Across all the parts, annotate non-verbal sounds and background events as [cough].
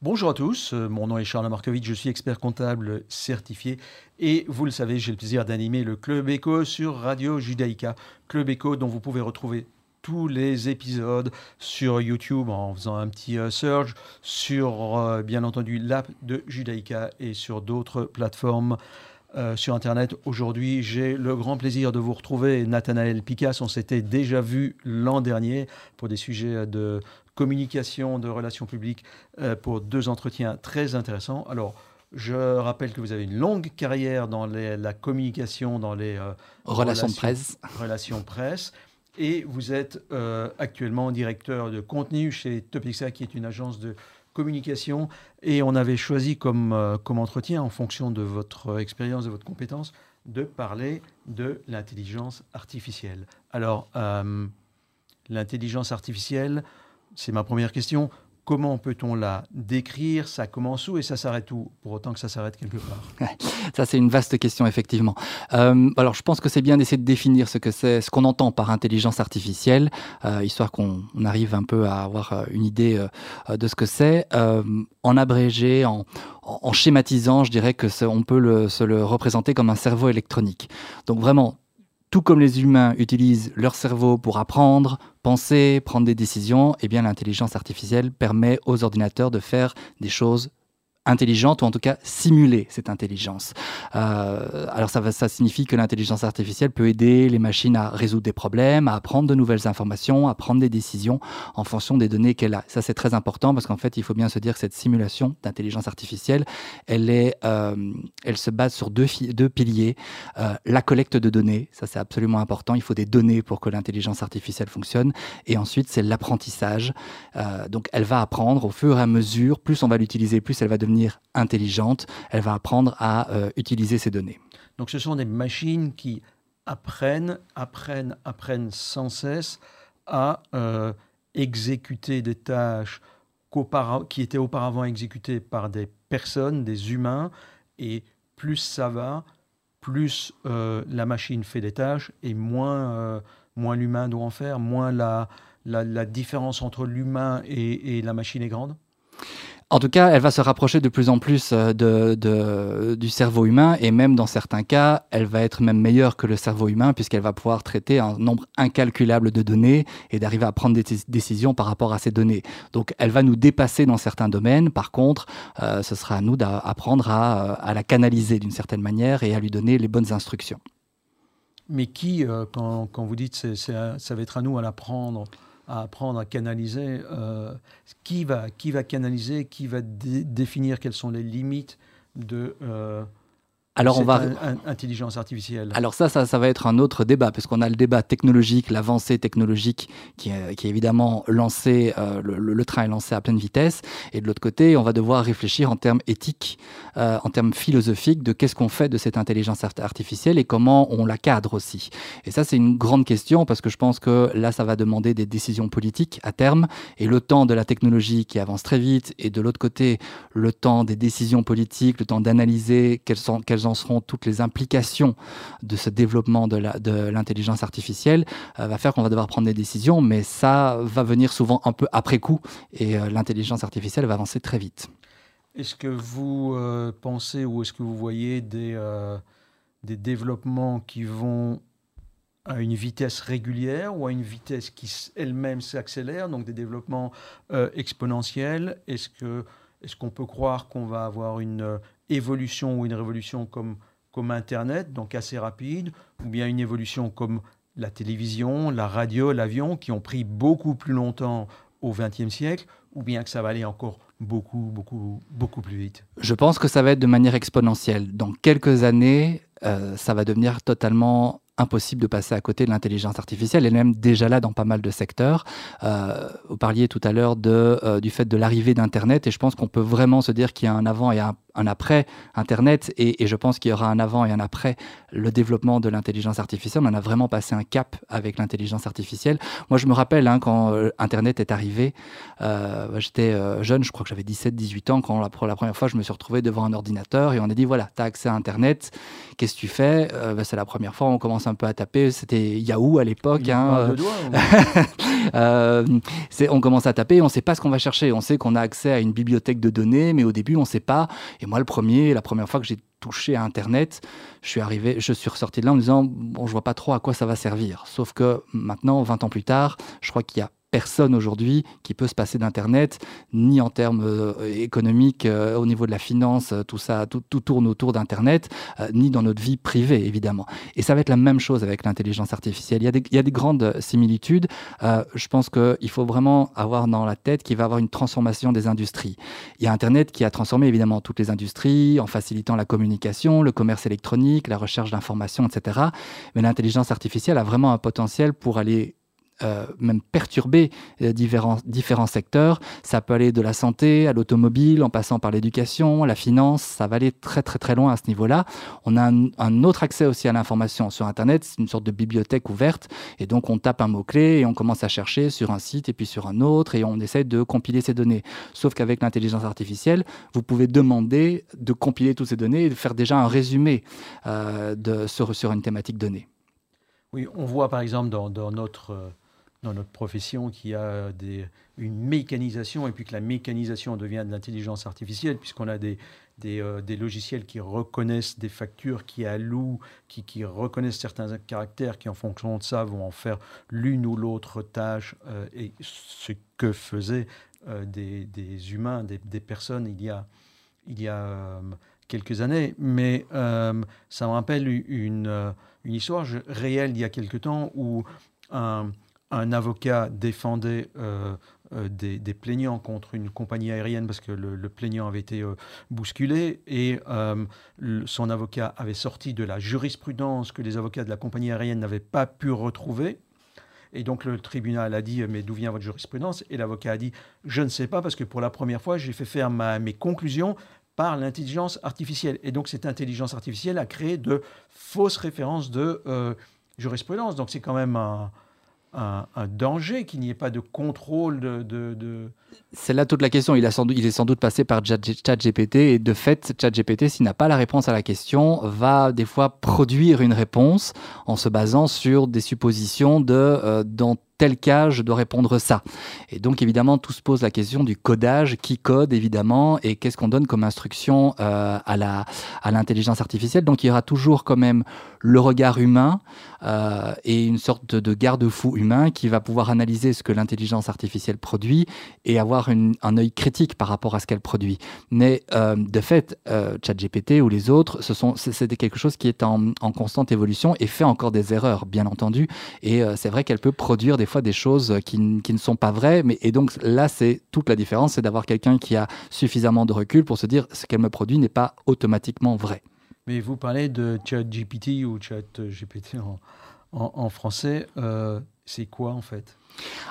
Bonjour à tous, euh, mon nom est Charles Markovitch, je suis expert comptable certifié et vous le savez, j'ai le plaisir d'animer le Club Echo sur Radio Judaïka. Club Echo dont vous pouvez retrouver tous les épisodes sur YouTube en faisant un petit euh, search, sur euh, bien entendu l'app de Judaïka et sur d'autres plateformes. Sur Internet. Aujourd'hui, j'ai le grand plaisir de vous retrouver, Nathanaël Picasse. On s'était déjà vu l'an dernier pour des sujets de communication, de relations publiques, euh, pour deux entretiens très intéressants. Alors, je rappelle que vous avez une longue carrière dans la communication, dans les euh, relations, presse. Relations presse. Et vous êtes euh, actuellement directeur de contenu chez Topixa, qui est une agence de communication. Et on avait choisi comme, comme entretien, en fonction de votre expérience, de votre compétence, de parler de l'intelligence artificielle. Alors, l'intelligence artificielle, c'est ma première question. Comment peut-on la décrire? Ça commence où? Et ça s'arrête où? Pour autant que ça s'arrête quelque part. Ça, c'est une vaste question, effectivement. Euh, alors, je pense que c'est bien d'essayer de définir ce que c'est, ce qu'on entend par intelligence artificielle, euh, histoire qu'on arrive un peu à avoir euh, une idée de ce que c'est. en abrégé, en, schématisant, je dirais que on peut se le représenter comme un cerveau électronique. Donc, vraiment, tout comme les humains utilisent leur cerveau pour apprendre, penser, prendre des décisions, eh bien l'intelligence artificielle permet aux ordinateurs de faire des choses intelligente, ou en tout cas simuler cette intelligence. Euh, alors ça, ça signifie que l'intelligence artificielle peut aider les machines à résoudre des problèmes, à apprendre de nouvelles informations, à prendre des décisions en fonction des données qu'elle a. Ça c'est très important parce qu'en fait il faut bien se dire que cette simulation d'intelligence artificielle, elle, euh, se base sur deux, deux piliers. Euh, la collecte de données, ça c'est absolument important, il faut des données pour que l'intelligence artificielle fonctionne. Et ensuite c'est l'apprentissage. donc elle va apprendre au fur et à mesure, plus on va l'utiliser, plus elle va devenir intelligente, elle va apprendre à euh, utiliser ces données. Donc ce sont des machines qui apprennent, apprennent, apprennent sans cesse à euh, exécuter des tâches qui étaient auparavant exécutées par des personnes, des humains, et plus ça va, plus euh, la machine fait des tâches et moins, moins l'humain doit en faire, moins la, la, différence entre l'humain et, et la machine est grande? En tout cas, elle va se rapprocher de plus en plus euh, du cerveau humain et même dans certains cas, elle va être même meilleure que le cerveau humain puisqu'elle va pouvoir traiter un nombre incalculable de données et d'arriver à prendre des décisions par rapport à ces données. Donc, elle va nous dépasser dans certains domaines. Par contre, euh, ce sera à nous d'apprendre à, à, la canaliser d'une certaine manière et à lui donner les bonnes instructions. Mais qui, euh, quand, quand, vous dites c'est, ça va être à nous à l'apprendre? À apprendre à canaliser. Euh, qui, va, qui va canaliser Qui va définir quelles sont les limites de, euh, alors on va intelligence artificielle. Alors ça, ça, ça va être un autre débat parce qu'on a le débat technologique, l'avancée technologique qui est, qui est évidemment lancé, euh, le, train est lancé à pleine vitesse, et de l'autre côté, on va devoir réfléchir en termes éthiques, euh, en termes philosophiques de qu'est-ce qu'on fait de cette intelligence artificielle et comment on la cadre aussi. Et ça, c'est une grande question parce que je pense que là, ça va demander des décisions politiques à terme et le temps de la technologie qui avance très vite et de l'autre côté, le temps des décisions politiques, le temps d'analyser quelles sont quelles seront toutes les implications de ce développement de l'intelligence artificielle, euh, va faire qu'on va devoir prendre des décisions, mais ça va venir souvent un peu après coup et euh, l'intelligence artificielle va avancer très vite. Est-ce que vous euh, pensez ou est-ce que vous voyez des, des développements qui vont à une vitesse régulière ou à une vitesse qui elle-même s'accélère, donc des développements exponentiels? Est-ce que est-ce qu'on peut croire qu'on va avoir une évolution ou une révolution comme, comme Internet, donc assez rapide, ou bien une évolution comme la télévision, la radio, l'avion, qui ont pris beaucoup plus longtemps au XXe siècle, ou bien que ça va aller encore beaucoup, beaucoup, beaucoup plus vite Je pense que ça va être de manière exponentielle. Dans quelques années, euh, ça va devenir totalement impossible de passer à côté de l'intelligence artificielle. Elle est même déjà là dans pas mal de secteurs. Euh, vous parliez tout à l'heure euh, du fait de l'arrivée d'Internet et je pense qu'on peut vraiment se dire qu'il y a un avant et un, un après Internet et, je pense qu'il y aura un avant et un après le développement de l'intelligence artificielle. On a vraiment passé un cap avec l'intelligence artificielle. Moi, je me rappelle hein, quand euh, Internet est arrivé, euh, j'étais euh, jeune, je crois que j'avais 17-18 ans, quand la, pour la première fois je me suis retrouvé devant un ordinateur et on a dit voilà, tu as accès à Internet, qu'est-ce que tu fais? Bah, C'est la première fois, on commence un peu à taper, c'était Yahoo à l'époque. Hein, [laughs] on commence à taper, on ne sait pas ce qu'on va chercher, on sait qu'on a accès à une bibliothèque de données, mais au début on ne sait pas. Et moi, le premier, la première fois que j'ai touché à Internet, je suis arrivé, je suis ressorti de là en me disant bon, je vois pas trop à quoi ça va servir. Sauf que maintenant, 20 ans plus tard, je crois qu'il y a personne aujourd'hui qui peut se passer d'Internet, ni en termes euh, économiques, euh, au niveau de la finance, euh, tout ça, tout, tourne autour d'Internet, ni dans notre vie privée, évidemment. Et ça va être la même chose avec l'intelligence artificielle. Il y, a des, il y, a des, grandes similitudes. je pense qu'il faut vraiment avoir dans la tête qu'il va y avoir une transformation des industries. Il y a Internet qui a transformé évidemment toutes les industries en facilitant la communication, le commerce électronique, la recherche d'informations, etc. Mais l'intelligence artificielle a vraiment un potentiel pour aller euh, même perturber euh, différents, différents secteurs. Ça peut aller de la santé à l'automobile, en passant par l'éducation, la finance. Ça va aller très très très loin à ce niveau-là. On a un, autre accès aussi à l'information sur Internet. C'est une sorte de bibliothèque ouverte. Et donc on tape un mot-clé et on commence à chercher sur un site et puis sur un autre et on essaie de compiler ces données. Sauf qu'avec l'intelligence artificielle, vous pouvez demander de compiler toutes ces données et de faire déjà un résumé euh, de, sur, une thématique donnée. Oui, on voit par exemple dans notre dans notre profession qui a des, une mécanisation et puis que la mécanisation devient de l'intelligence artificielle puisqu'on a des, des, euh, des, logiciels qui reconnaissent des factures, qui allouent, qui, qui, reconnaissent certains caractères, qui en fonction de ça vont en faire l'une ou l'autre tâche euh, et ce que faisaient euh, des, des, humains, des, personnes il y a, il y a quelques années. Mais ça me rappelle une, une histoire réelle il y a quelque temps où un un avocat défendait euh, euh, des, plaignants contre une compagnie aérienne parce que le, plaignant avait été euh, bousculé et son avocat avait sorti de la jurisprudence que les avocats de la compagnie aérienne n'avaient pas pu retrouver. Et donc le tribunal a dit mais d'où vient votre jurisprudence? Et l'avocat a dit je ne sais pas parce que pour la première fois j'ai fait faire mes conclusions par l'intelligence artificielle. Et donc cette intelligence artificielle a créé de fausses références de jurisprudence. Donc c'est quand même un, un, danger qu'il n'y ait pas de contrôle de... C'est là toute la question. Il, a il est sans doute passé par ChatGPT et de fait, ChatGPT, s'il n'a pas la réponse à la question, va des fois produire une réponse en se basant sur des suppositions de euh, tel cas, je dois répondre ça. Et donc, évidemment, tout se pose la question du codage, qui code, évidemment, et qu'est-ce qu'on donne comme instruction euh, à la à l'intelligence artificielle? Donc, il y aura toujours quand même le regard humain euh, et une sorte de garde-fou humain qui va pouvoir analyser ce que l'intelligence artificielle produit et avoir un œil critique par rapport à ce qu'elle produit. Mais euh, de fait, ChatGPT ou les autres, ce sont c'est quelque chose qui est en, en, constante évolution et fait encore des erreurs, bien entendu. Et c'est vrai qu'elle peut produire des fois des choses qui, ne sont pas vraies. Mais, et donc là, c'est toute la différence, c'est d'avoir quelqu'un qui a suffisamment de recul pour se dire ce qu'elle me produit n'est pas automatiquement vrai. Mais vous parlez de ChatGPT ou ChatGPT en, en, français. Euh, c'est quoi en fait?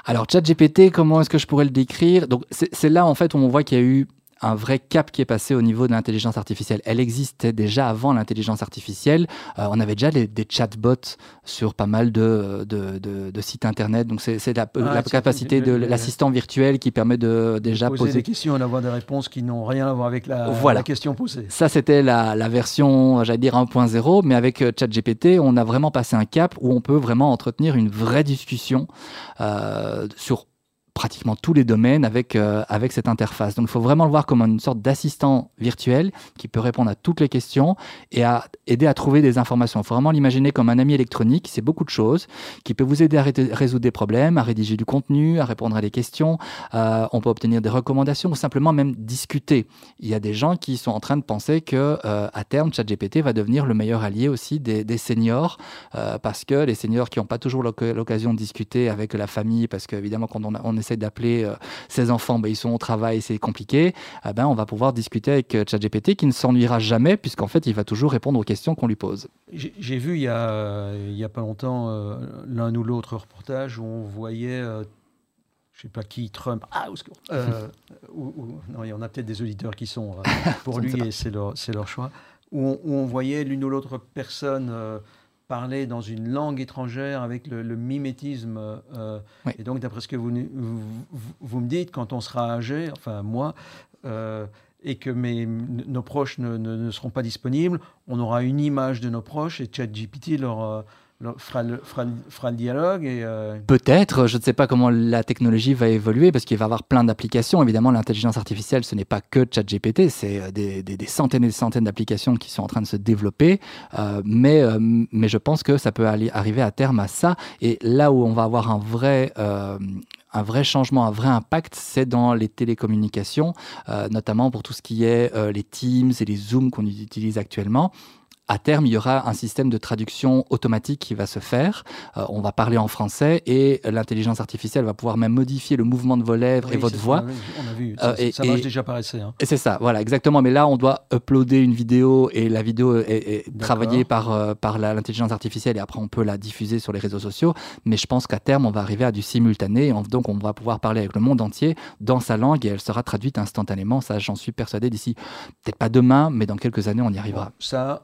Alors, ChatGPT, comment est-ce que je pourrais le décrire? Donc, c'est là en fait où on voit qu'il y a eu un vrai cap qui est passé au niveau de l'intelligence artificielle. Elle existait déjà avant l'intelligence artificielle. Euh, on avait déjà des chatbots sur pas mal de, de, sites internet. Donc c'est la, la capacité de l'assistant virtuel qui permet de déjà poser, des questions et d'avoir des réponses qui n'ont rien à voir avec la, la question posée. Ça c'était la, la, version, j'allais dire 1.0, mais avec euh, ChatGPT, on a vraiment passé un cap où on peut vraiment entretenir une vraie discussion euh, sur pratiquement tous les domaines avec, euh, avec cette interface. Donc il faut vraiment le voir comme une sorte d'assistant virtuel qui peut répondre à toutes les questions et à aider à trouver des informations. Il faut vraiment l'imaginer comme un ami électronique, c'est beaucoup de choses, qui peut vous aider à résoudre des problèmes, à rédiger du contenu, à répondre à des questions. Euh, on peut obtenir des recommandations ou simplement même discuter. Il y a des gens qui sont en train de penser que euh, à terme, ChatGPT va devenir le meilleur allié aussi des, seniors parce que les seniors qui n'ont pas toujours l'occasion de discuter avec la famille, parce qu'évidemment quand on, on est d'appeler euh, ses enfants, ben, ils sont au travail, c'est compliqué, eh ben, on va pouvoir discuter avec euh, ChatGPT qui ne s'ennuiera jamais puisqu'en fait, il va toujours répondre aux questions qu'on lui pose. J'ai vu il y, a, il y a pas longtemps euh, l'un ou l'autre reportage où on voyait je sais pas qui, Trump, ah, au secours. [laughs] ou, non, il y en a peut-être des auditeurs qui sont [laughs] pour lui et c'est leur, leur choix. Où on, voyait l'une ou l'autre personne parler dans une langue étrangère avec le, mimétisme. Et donc, d'après ce que vous, vous, me dites, quand on sera âgé, enfin moi, et que mes, nos proches ne, ne, seront pas disponibles, on aura une image de nos proches et ChatGPT leur, euh, fera, le, dialogue. Euh, Peut-être, je ne sais pas comment la technologie va évoluer parce qu'il va y avoir plein d'applications. Évidemment, l'intelligence artificielle, ce n'est pas que ChatGPT, c'est euh, des, centaines et des centaines d'applications qui sont en train de se développer. mais, mais je pense que ça peut aller, arriver à terme à ça. Et là où on va avoir un vrai changement, un vrai impact, c'est dans les télécommunications, euh, notamment pour tout ce qui est euh, les Teams et les Zooms qu'on utilise actuellement à terme, il y aura un système de traduction automatique qui va se faire. Euh, on va parler en français et l'intelligence artificielle va pouvoir même modifier le mouvement de vos lèvres et votre voix. On a vu, ça, euh, ça marche déjà par essai. Hein. Et c'est ça, voilà, exactement. Mais là, on doit uploader une vidéo et la vidéo est, travaillée par, euh, par l'intelligence artificielle et après on peut la diffuser sur les réseaux sociaux. Mais je pense qu'à terme, on va arriver à du simultané. Donc, on va pouvoir parler avec le monde entier dans sa langue et elle sera traduite instantanément. Ça, j'en suis persuadé d'ici, peut-être pas demain, mais dans quelques années, on y arrivera. ça,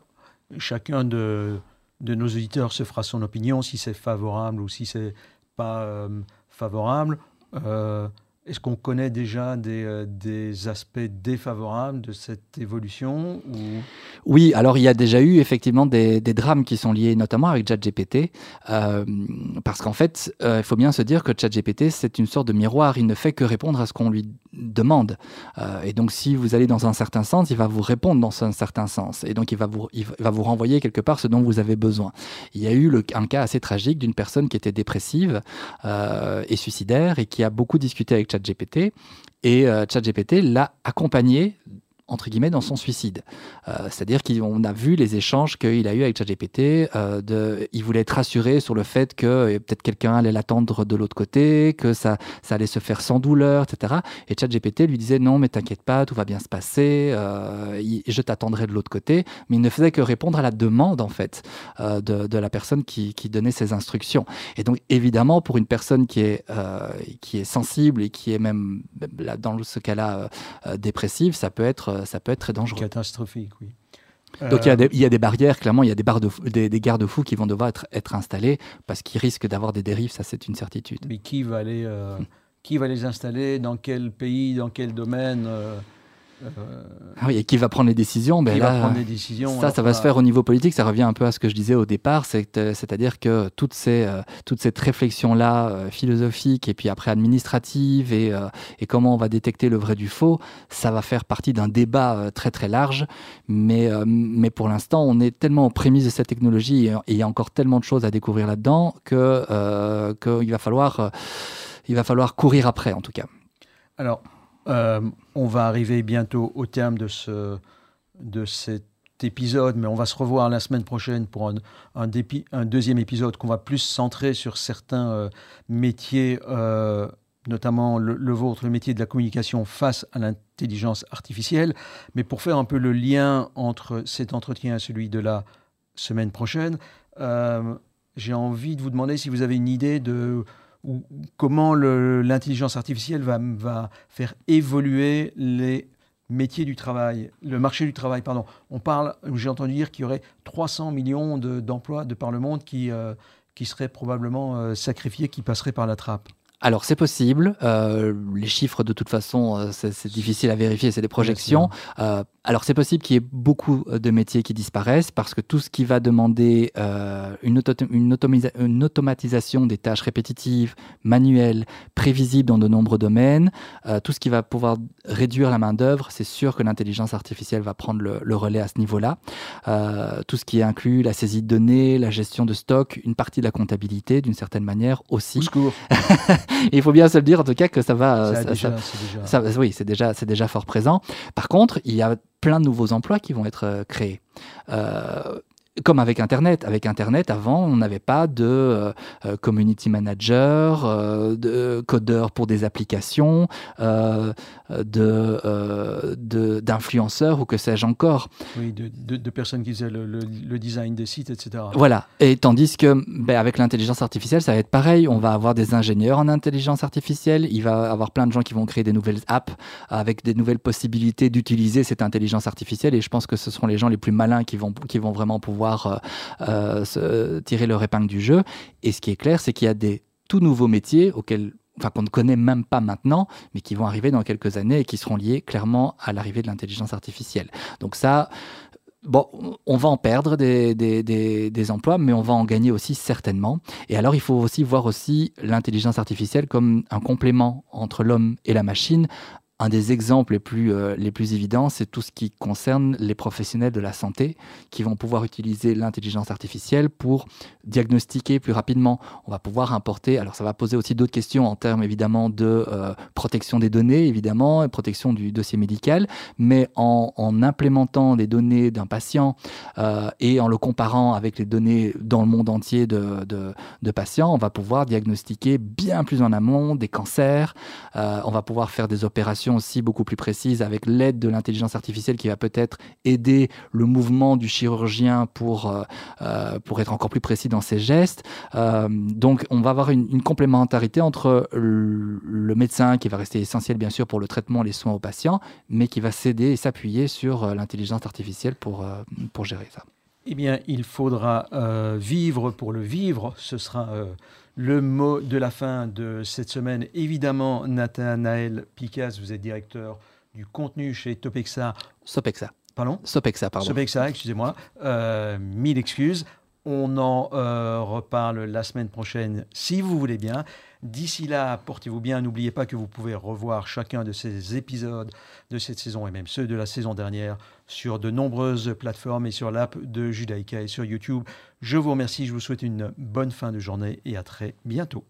chacun de, nos auditeurs se fera son opinion, si c'est favorable ou si c'est pas euh, favorable. Euh, est-ce qu'on connaît déjà des, euh, des, aspects défavorables de cette évolution ou... Oui, alors il y a déjà eu effectivement des, drames qui sont liés notamment avec ChatGPT, euh, parce qu'en fait, euh, il faut bien se dire que ChatGPT, c'est une sorte de miroir, il ne fait que répondre à ce qu'on lui demande. Euh, et donc si vous allez dans un certain sens, il va vous répondre dans un certain sens, et donc il va vous, il va vous renvoyer quelque part ce dont vous avez besoin. Il y a eu un cas assez tragique d'une personne qui était dépressive et suicidaire, et qui a beaucoup discuté avec ChatGPT. Et euh, ChatGPT l'a accompagné entre guillemets, dans son suicide. Euh, c'est-à-dire qu'on a vu les échanges qu'il a eu avec ChatGPT. Euh, il voulait être rassuré sur le fait que euh, peut-être quelqu'un allait l'attendre de l'autre côté, que ça, allait se faire sans douleur, etc. Et ChatGPT lui disait non, mais t'inquiète pas, tout va bien se passer, euh, je t'attendrai de l'autre côté. Mais il ne faisait que répondre à la demande, en fait, de, la personne qui, donnait ses instructions. Et donc, évidemment, pour une personne qui est sensible et qui est même, dans ce cas-là, dépressive, ça peut être ça peut être très dangereux. Catastrophique, oui. Donc il, y a y, a des, barrières, clairement, il y a des, barres de, des, des garde-fous qui vont devoir être, être installés parce qu'ils risquent d'avoir des dérives, ça c'est une certitude. Mais qui va, aller, euh, qui va les installer? Dans quel pays? Dans quel domaine? Euh, euh, ah oui, et qui va prendre les décisions ben là, va prendre les décisions Ça, ça va se faire au niveau politique. Ça revient un peu à ce que je disais au départ, c'est-à-dire que toutes ces euh, toute cette réflexion là euh, philosophique et puis après administrative et, et, comment on va détecter le vrai du faux, ça va faire partie d'un débat très très large. Mais mais pour l'instant, on est tellement aux prémices de cette technologie et, il y a encore tellement de choses à découvrir là-dedans que qu'il va falloir il va falloir courir après en tout cas. Alors, euh, on va arriver bientôt au terme de, ce, de cet épisode, mais on va se revoir la semaine prochaine pour un, deuxième épisode qu'on va plus centrer sur certains euh, métiers, euh, notamment le, vôtre, le métier de la communication face à l'intelligence artificielle. Mais pour faire un peu le lien entre cet entretien et celui de la semaine prochaine, j'ai envie de vous demander si vous avez une idée de comment l'intelligence artificielle va, faire évoluer les métiers du travail, le marché du travail, pardon. On parle, j'ai entendu dire qu'il y aurait 300 millions d'emplois de, par le monde qui, euh, seraient probablement euh, sacrifiés, qui passeraient par la trappe. Alors c'est possible. Euh, les chiffres de toute façon, euh, c'est difficile à vérifier, c'est des projections. Euh, alors c'est possible qu'il y ait beaucoup de métiers qui disparaissent parce que tout ce qui va demander une, une, automatisation des tâches répétitives, manuelles, prévisibles dans de nombreux domaines, tout ce qui va pouvoir réduire la main d'œuvre, c'est sûr que l'intelligence artificielle va prendre le, le relais à ce niveau-là. tout ce qui inclut la saisie de données, la gestion de stock, une partie de la comptabilité d'une certaine manière aussi. [laughs] il faut bien se le dire en tout cas que ça va. Ça, oui, c'est déjà, c'est déjà fort présent. Par contre, il y a plein de nouveaux emplois qui vont être euh, créés. Euh, comme avec Internet. Avec Internet, avant, on n'avait pas de euh, euh, community manager, euh, de codeur pour des applications, de, d'influenceurs ou que sais-je encore. Oui, de, personnes qui faisaient le, design des sites, etc. Voilà. Et tandis que ben, avec l'intelligence artificielle, ça va être pareil. On va avoir des ingénieurs en intelligence artificielle. Il va y avoir plein de gens qui vont créer des nouvelles apps avec des nouvelles possibilités d'utiliser cette intelligence artificielle. Et je pense que ce seront les gens les plus malins qui vont, qui vont vraiment pouvoir euh, euh, se tirer leur épingle du jeu. Et ce qui est clair, c'est qu'il y a des tout nouveaux métiers auxquels enfin qu'on ne connaît même pas maintenant, mais qui vont arriver dans quelques années et qui seront liés clairement à l'arrivée de l'intelligence artificielle. Donc ça, bon, on va en perdre des, des, des, emplois, mais on va en gagner aussi certainement. Et alors, il faut aussi voir aussi l'intelligence artificielle comme un complément entre l'homme et la machine, un des exemples les plus, euh, les plus évidents, c'est tout ce qui concerne les professionnels de la santé qui vont pouvoir utiliser l'intelligence artificielle pour diagnostiquer plus rapidement. On va pouvoir importer, alors ça va poser aussi d'autres questions en termes évidemment de euh, protection des données, évidemment, et protection du dossier médical, mais en, implémentant des données d'un patient euh, et en le comparant avec les données dans le monde entier de, de, patients, on va pouvoir diagnostiquer bien plus en amont des cancers, on va pouvoir faire des opérations aussi beaucoup plus précise avec l'aide de l'intelligence artificielle qui va peut-être aider le mouvement du chirurgien pour, euh, euh, pour être encore plus précis dans ses gestes. Euh, donc on va avoir une, complémentarité entre le, médecin qui va rester essentiel bien sûr pour le traitement, les soins aux patients, mais qui va s'aider et s'appuyer sur l'intelligence artificielle pour, pour gérer ça. Eh bien, il faudra vivre pour le vivre. Ce sera le mot de la fin de cette semaine, évidemment, Nathanaël Picas, vous êtes directeur du contenu chez Topexa. Sopexa. Pardon? Sopexa, pardon. Sopexa, excusez-moi. Euh, mille excuses. On en euh, reparle la semaine prochaine, si vous voulez bien. D'ici là, portez-vous bien. N'oubliez pas que vous pouvez revoir chacun de ces épisodes de cette saison et même ceux de la saison dernière sur de nombreuses plateformes et sur l'app de Judaïka et sur YouTube. Je vous remercie, je vous souhaite une bonne fin de journée et à très bientôt.